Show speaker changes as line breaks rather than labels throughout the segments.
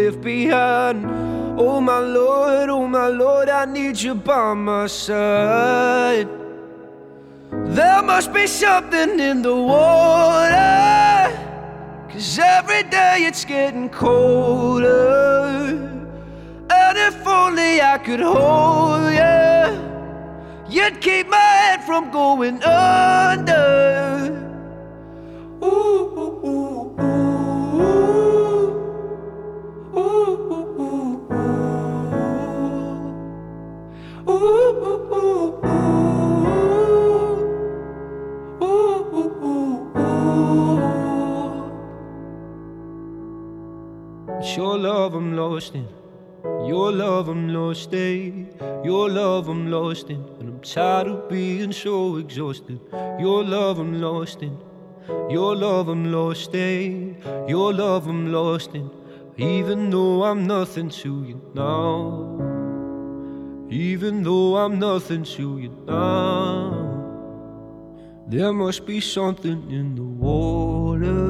left behind. Oh my Lord, oh my Lord, I need you by my side. There must be something in the water. Cause every day it's getting colder. And if only I could hold you, you'd keep my head from going under. Ooh, It's your love I'm lost in. Your love I'm lost in. Your love I'm lost in. And I'm tired of being so exhausted. Your love I'm lost in. Your love I'm lost in. Your love I'm lost in. Even though I'm nothing to you now. Even though I'm nothing to you now. There must be something in the water.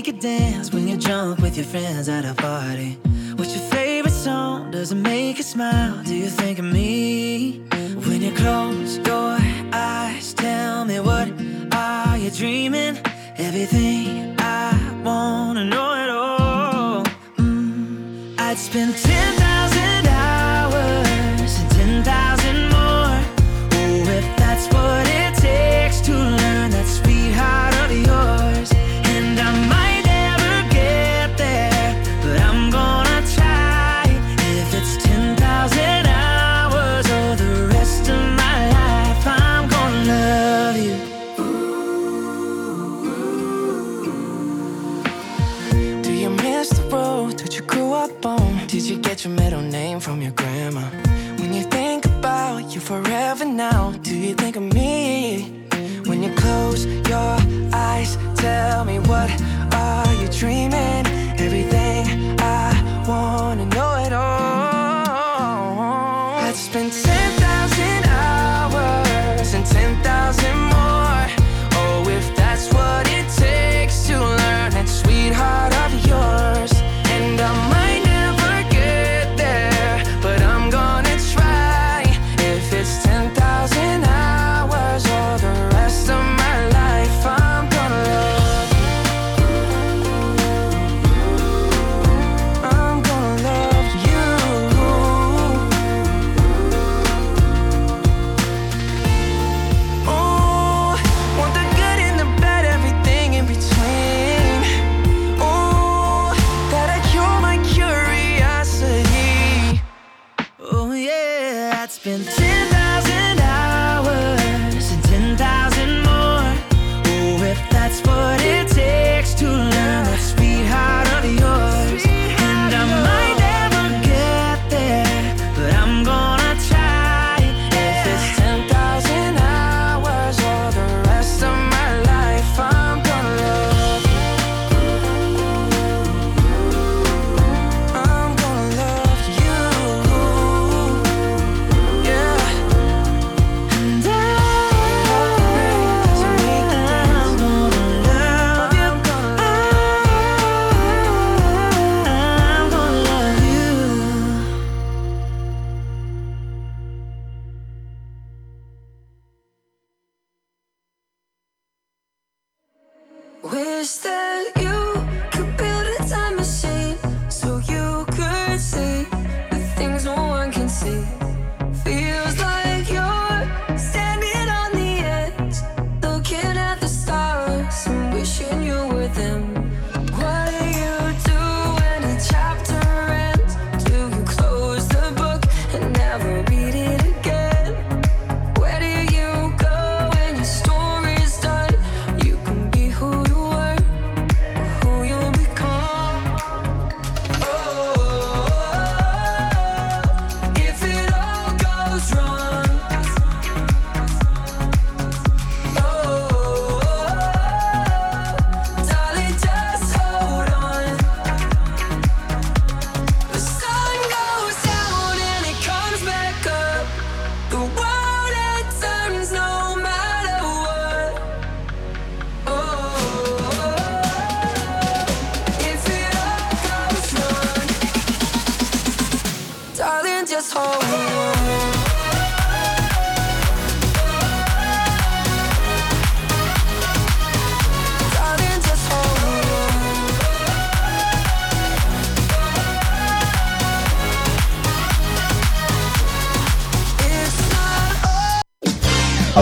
It make you dance when you're drunk with your friends at a party? What's your favorite song? Does it make you smile? Do you think of me? When you close your eyes, tell me what are you dreaming? Everything I wanna know it all. Mm, I'd spend grew up on? Did you get your middle name from your grandma? When you think about you forever now, do you think of me? When you close your eyes, tell me what are you dreaming? Everything I wanna know it all.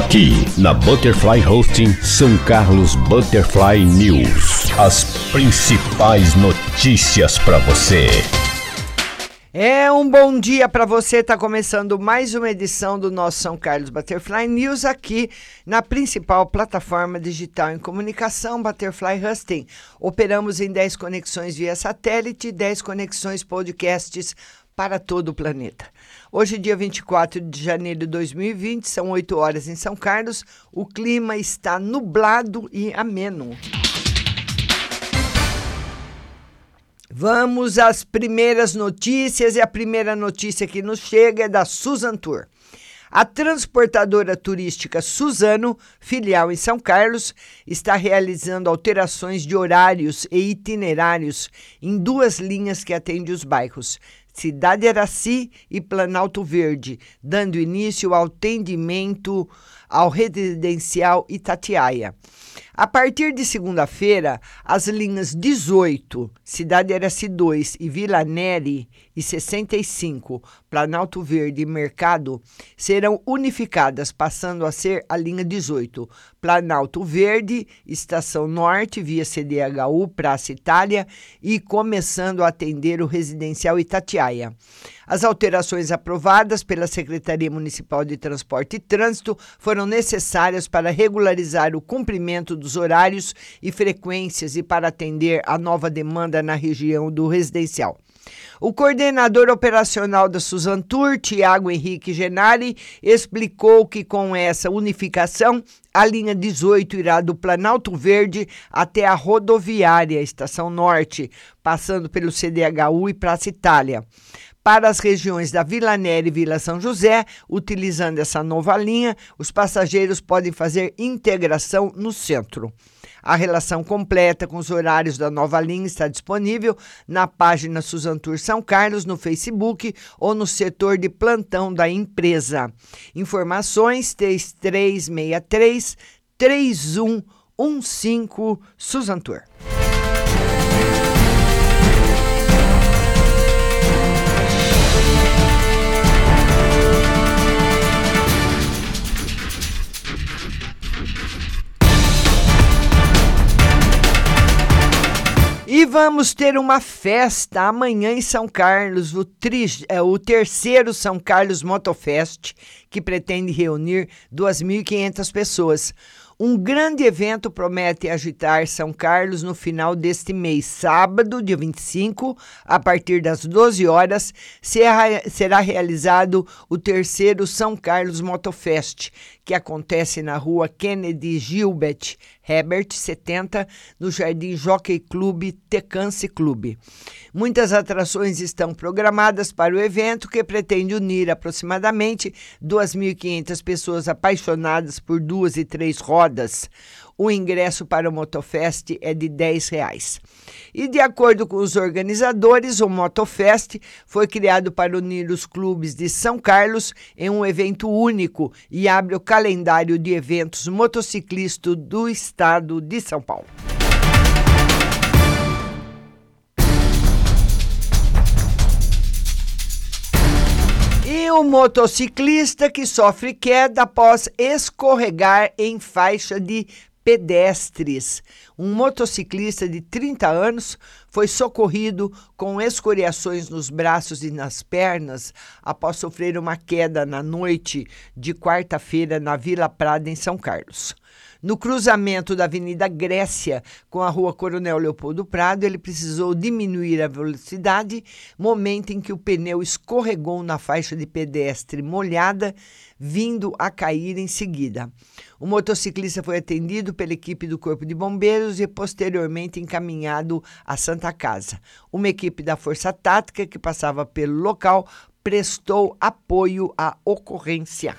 Aqui na Butterfly Hosting São Carlos Butterfly News. As principais notícias para você.
É um bom dia para você. Está começando mais uma edição do nosso São Carlos Butterfly News aqui na principal plataforma digital em comunicação, Butterfly Husting. Operamos em 10 conexões via satélite, 10 conexões podcasts para todo o planeta. Hoje, dia 24 de janeiro de 2020, são 8 horas em São Carlos. O clima está nublado e ameno. Vamos às primeiras notícias e a primeira notícia que nos chega é da Susan Tour. A transportadora turística Suzano, filial em São Carlos, está realizando alterações de horários e itinerários em duas linhas que atendem os bairros Cidade Araci e Planalto Verde, dando início ao atendimento ao residencial Itatiaia. A partir de segunda-feira, as linhas 18, Cidade Araci 2 e Vila Neri e 65, Planalto Verde e Mercado, serão unificadas, passando a ser a linha 18, Planalto Verde, Estação Norte, via CDHU, Praça Itália e começando a atender o residencial Itatiaia. As alterações aprovadas pela Secretaria Municipal de Transporte e Trânsito foram necessárias para regularizar o cumprimento dos horários e frequências e para atender a nova demanda na região do residencial. O coordenador operacional da Suzan Tour, Tiago Henrique Genari, explicou que com essa unificação, a linha 18 irá do Planalto Verde até a rodoviária Estação Norte, passando pelo CDHU e Praça Itália para as regiões da Vila Neri e Vila São José, utilizando essa nova linha, os passageiros podem fazer integração no centro. A relação completa com os horários da nova linha está disponível na página Suzantur São Carlos no Facebook ou no setor de plantão da empresa. Informações 3363 3115 Suzantur. E vamos ter uma festa amanhã em São Carlos, o, tri, é, o terceiro São Carlos Motofest, que pretende reunir 2.500 pessoas. Um grande evento promete agitar São Carlos no final deste mês, sábado, dia 25, a partir das 12 horas, será realizado o terceiro São Carlos Motofest, que acontece na rua Kennedy Gilbert Herbert 70, no Jardim Jockey Clube Tecance Clube. Muitas atrações estão programadas para o evento, que pretende unir aproximadamente 2.500 pessoas apaixonadas por duas e três rodas. O ingresso para o Motofest é de 10 reais. E de acordo com os organizadores, o Motofest foi criado para unir os clubes de São Carlos em um evento único e abre o calendário de eventos motociclistas do estado de São Paulo. E o motociclista que sofre queda após escorregar em faixa de pedestres. Um motociclista de 30 anos foi socorrido com escoriações nos braços e nas pernas após sofrer uma queda na noite de quarta-feira na Vila Prada, em São Carlos. No cruzamento da Avenida Grécia com a Rua Coronel Leopoldo Prado, ele precisou diminuir a velocidade, momento em que o pneu escorregou na faixa de pedestre molhada, vindo a cair em seguida. O motociclista foi atendido pela equipe do Corpo de Bombeiros e posteriormente encaminhado à Santa Casa. Uma equipe da Força Tática que passava pelo local prestou apoio à ocorrência.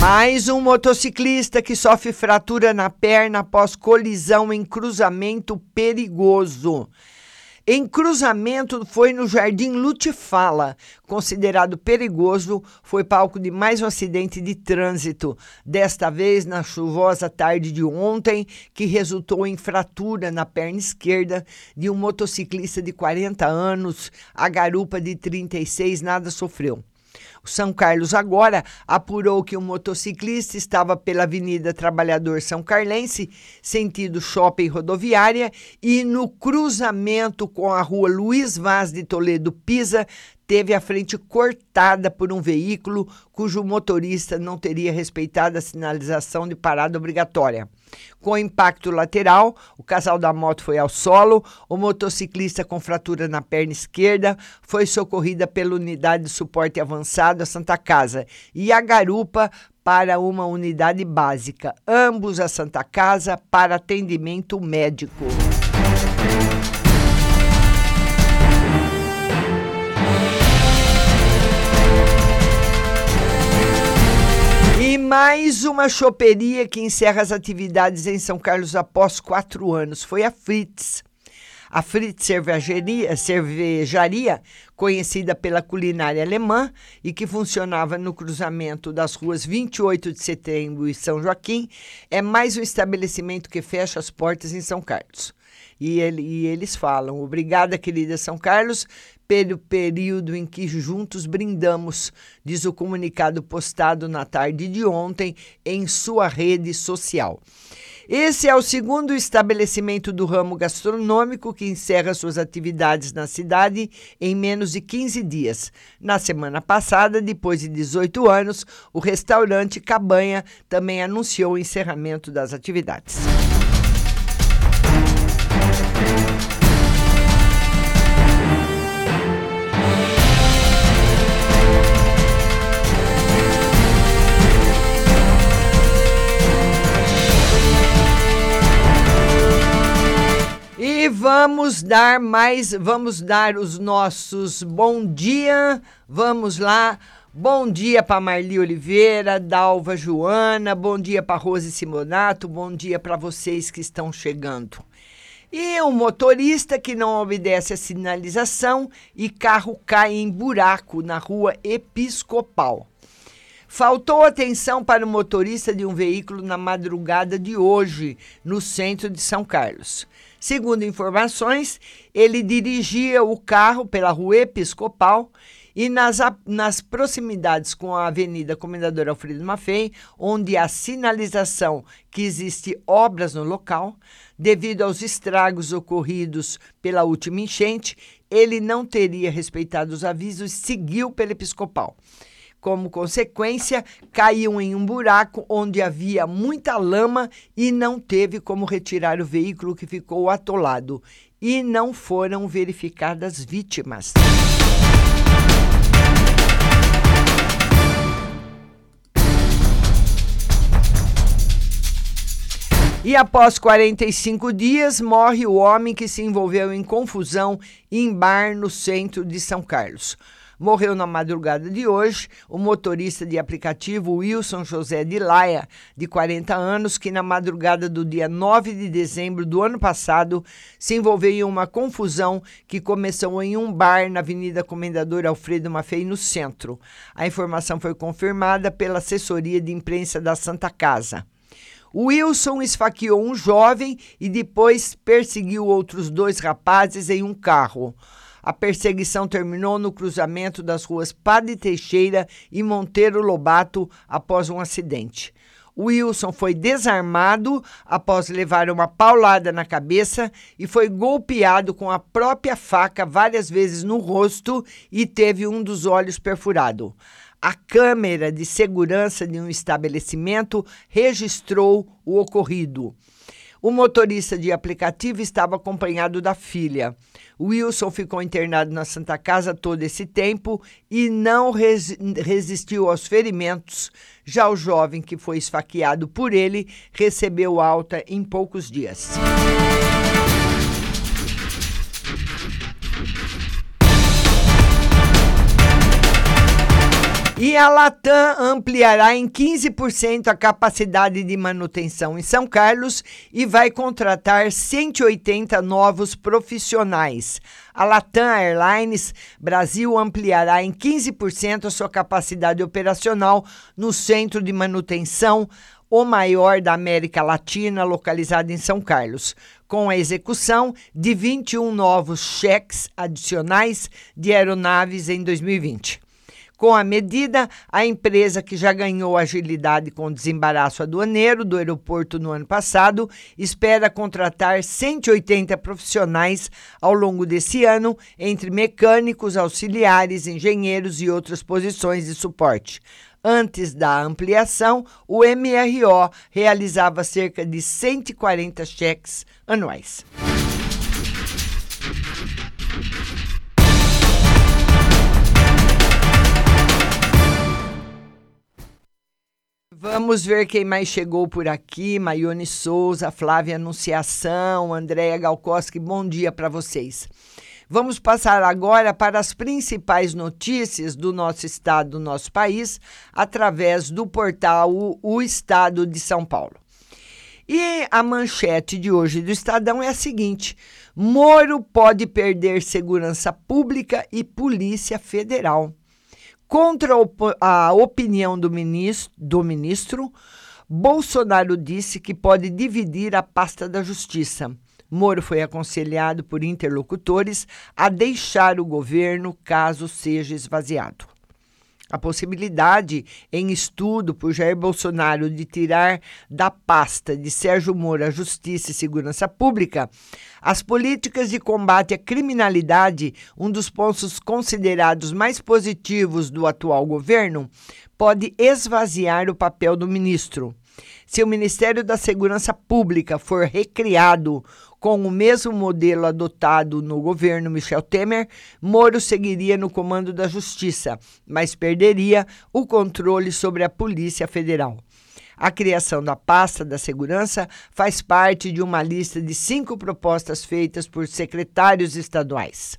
Mais um motociclista que sofre fratura na perna após colisão em cruzamento perigoso. Em cruzamento foi no Jardim Lutifala, considerado perigoso, foi palco de mais um acidente de trânsito, desta vez na chuvosa tarde de ontem, que resultou em fratura na perna esquerda de um motociclista de 40 anos, a garupa de 36 nada sofreu. O São Carlos agora apurou que o motociclista estava pela Avenida Trabalhador São Carlense, sentido shopping rodoviária, e no cruzamento com a rua Luiz Vaz de Toledo Pisa, teve a frente cortada por um veículo cujo motorista não teria respeitado a sinalização de parada obrigatória. Com impacto lateral, o casal da moto foi ao solo, o motociclista com fratura na perna esquerda foi socorrida pela unidade de suporte avançado à Santa Casa e a garupa para uma unidade básica, ambos à Santa Casa para atendimento médico. E mais uma choperia que encerra as atividades em São Carlos após quatro anos. Foi a Fritz. A Fritz cervejaria, cervejaria, conhecida pela culinária alemã e que funcionava no cruzamento das ruas 28 de setembro e São Joaquim, é mais um estabelecimento que fecha as portas em São Carlos. E, ele, e eles falam: Obrigada, querida São Carlos, pelo período em que juntos brindamos, diz o comunicado postado na tarde de ontem em sua rede social. Esse é o segundo estabelecimento do ramo gastronômico que encerra suas atividades na cidade em menos de 15 dias. Na semana passada, depois de 18 anos, o restaurante Cabanha também anunciou o encerramento das atividades. Vamos dar mais, vamos dar os nossos bom dia. Vamos lá. Bom dia para Marli Oliveira, Dalva Joana, bom dia para Rose Simonato, bom dia para vocês que estão chegando. E um motorista que não obedece a sinalização e carro cai em buraco na rua Episcopal. Faltou atenção para o motorista de um veículo na madrugada de hoje, no centro de São Carlos. Segundo informações, ele dirigia o carro pela rua Episcopal e nas, nas proximidades com a Avenida Comendador Alfredo Maffei, onde há sinalização que existe obras no local, devido aos estragos ocorridos pela última enchente, ele não teria respeitado os avisos e seguiu pela Episcopal. Como consequência, caiu em um buraco onde havia muita lama e não teve como retirar o veículo que ficou atolado. E não foram verificadas vítimas. E após 45 dias, morre o homem que se envolveu em confusão em bar no centro de São Carlos. Morreu na madrugada de hoje o motorista de aplicativo Wilson José de Laia, de 40 anos, que na madrugada do dia 9 de dezembro do ano passado se envolveu em uma confusão que começou em um bar na Avenida Comendador Alfredo Maffei, no centro. A informação foi confirmada pela assessoria de imprensa da Santa Casa. Wilson esfaqueou um jovem e depois perseguiu outros dois rapazes em um carro. A perseguição terminou no cruzamento das ruas Padre Teixeira e Monteiro Lobato após um acidente. Wilson foi desarmado após levar uma paulada na cabeça e foi golpeado com a própria faca várias vezes no rosto e teve um dos olhos perfurado. A câmera de segurança de um estabelecimento registrou o ocorrido. O motorista de aplicativo estava acompanhado da filha. Wilson ficou internado na Santa Casa todo esse tempo e não res resistiu aos ferimentos. Já o jovem que foi esfaqueado por ele recebeu alta em poucos dias. E a Latam ampliará em 15% a capacidade de manutenção em São Carlos e vai contratar 180 novos profissionais. A Latam Airlines Brasil ampliará em 15% a sua capacidade operacional no centro de manutenção, o maior da América Latina, localizado em São Carlos, com a execução de 21 novos cheques adicionais de aeronaves em 2020. Com a medida, a empresa que já ganhou agilidade com o desembaraço aduaneiro do aeroporto no ano passado espera contratar 180 profissionais ao longo desse ano, entre mecânicos, auxiliares, engenheiros e outras posições de suporte. Antes da ampliação, o MRO realizava cerca de 140 cheques anuais. Vamos ver quem mais chegou por aqui. Maione Souza, Flávia Anunciação, Andréia Galkoski, bom dia para vocês. Vamos passar agora para as principais notícias do nosso estado, do nosso país, através do portal O Estado de São Paulo. E a manchete de hoje do Estadão é a seguinte: Moro pode perder segurança pública e Polícia Federal. Contra a opinião do ministro, do ministro, Bolsonaro disse que pode dividir a pasta da Justiça. Moro foi aconselhado por interlocutores a deixar o governo caso seja esvaziado. A possibilidade em estudo por Jair Bolsonaro de tirar da pasta de Sérgio Moro a Justiça e Segurança Pública as políticas de combate à criminalidade, um dos pontos considerados mais positivos do atual governo, pode esvaziar o papel do ministro. Se o Ministério da Segurança Pública for recriado com o mesmo modelo adotado no governo Michel Temer, Moro seguiria no comando da Justiça, mas perderia o controle sobre a Polícia Federal. A criação da pasta da segurança faz parte de uma lista de cinco propostas feitas por secretários estaduais.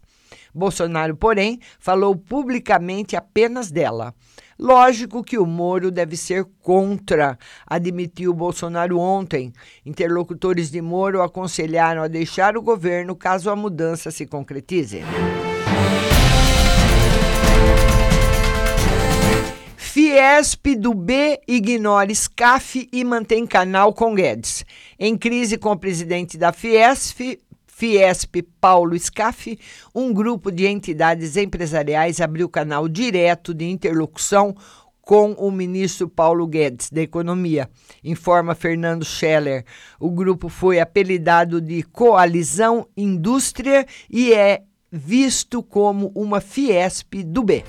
Bolsonaro, porém, falou publicamente apenas dela. Lógico que o Moro deve ser contra, admitiu Bolsonaro ontem. Interlocutores de Moro aconselharam a deixar o governo caso a mudança se concretize. Fiesp do B ignora SCAF e mantém canal com Guedes. Em crise com o presidente da Fiesp, Fiesp Paulo Scaff, um grupo de entidades empresariais abriu canal direto de interlocução com o ministro Paulo Guedes da Economia, informa Fernando Scheller. O grupo foi apelidado de Coalizão Indústria e é visto como uma Fiesp do B.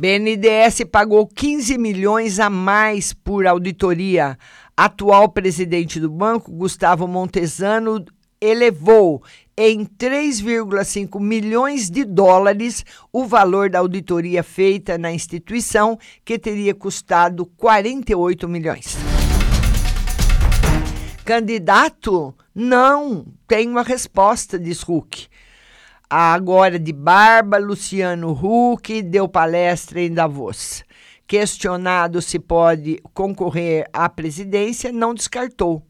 BNDES pagou 15 milhões a mais por auditoria atual presidente do banco, Gustavo Montesano, elevou em 3,5 milhões de dólares o valor da auditoria feita na instituição, que teria custado 48 milhões. Candidato? Não, tem uma resposta, diz Huck. Agora de barba, Luciano Huck deu palestra em Davos. Questionado se pode concorrer à presidência, não descartou.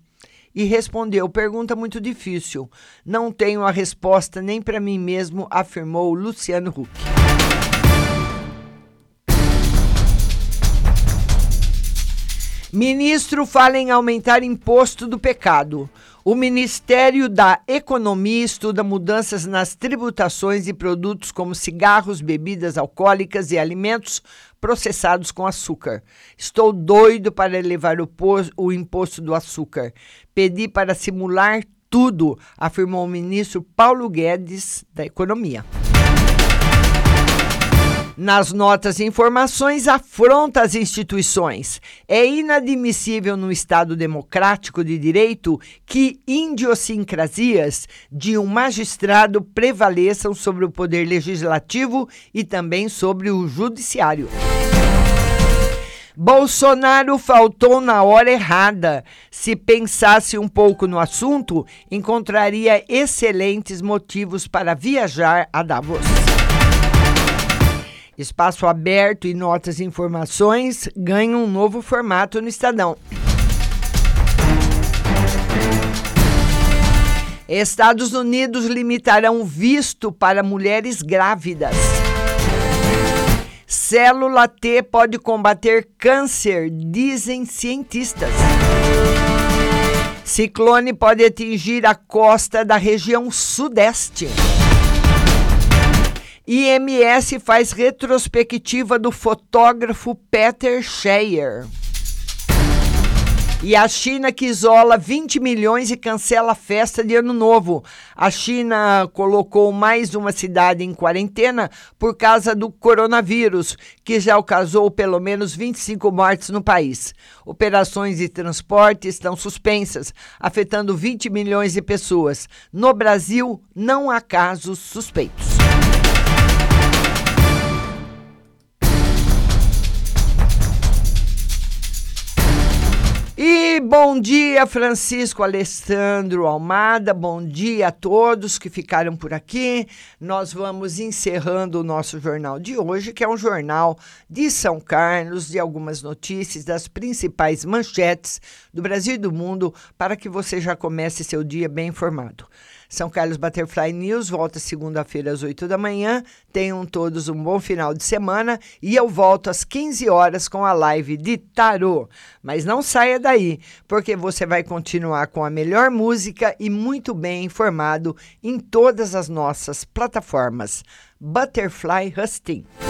E respondeu: pergunta muito difícil. Não tenho a resposta nem para mim mesmo, afirmou Luciano Huck. Ministro fala em aumentar imposto do pecado. O Ministério da Economia estuda mudanças nas tributações de produtos como cigarros, bebidas alcoólicas e alimentos processados com açúcar. Estou doido para elevar o, o imposto do açúcar. Pedi para simular tudo, afirmou o ministro Paulo Guedes da Economia nas notas e informações afronta as instituições. É inadmissível no Estado democrático de direito que idiosincrasias de um magistrado prevaleçam sobre o poder legislativo e também sobre o judiciário. Bolsonaro faltou na hora errada. Se pensasse um pouco no assunto, encontraria excelentes motivos para viajar a Davos. Espaço aberto e notas e informações ganham um novo formato no Estadão. Estados Unidos limitarão visto para mulheres grávidas. Célula T pode combater câncer, dizem cientistas. Ciclone pode atingir a costa da região sudeste. IMS faz retrospectiva do fotógrafo Peter Scheyer. E a China que isola 20 milhões e cancela a festa de Ano Novo. A China colocou mais uma cidade em quarentena por causa do coronavírus, que já causou pelo menos 25 mortes no país. Operações de transporte estão suspensas, afetando 20 milhões de pessoas. No Brasil, não há casos suspeitos. Bom dia, Francisco Alessandro Almada, bom dia a todos que ficaram por aqui. Nós vamos encerrando o nosso jornal de hoje, que é um jornal de São Carlos, de algumas notícias das principais manchetes do Brasil e do mundo, para que você já comece seu dia bem informado. São Carlos Butterfly News volta segunda-feira às 8 da manhã. Tenham todos um bom final de semana e eu volto às 15 horas com a live de tarô. Mas não saia daí, porque você vai continuar com a melhor música e muito bem informado em todas as nossas plataformas. Butterfly Husting.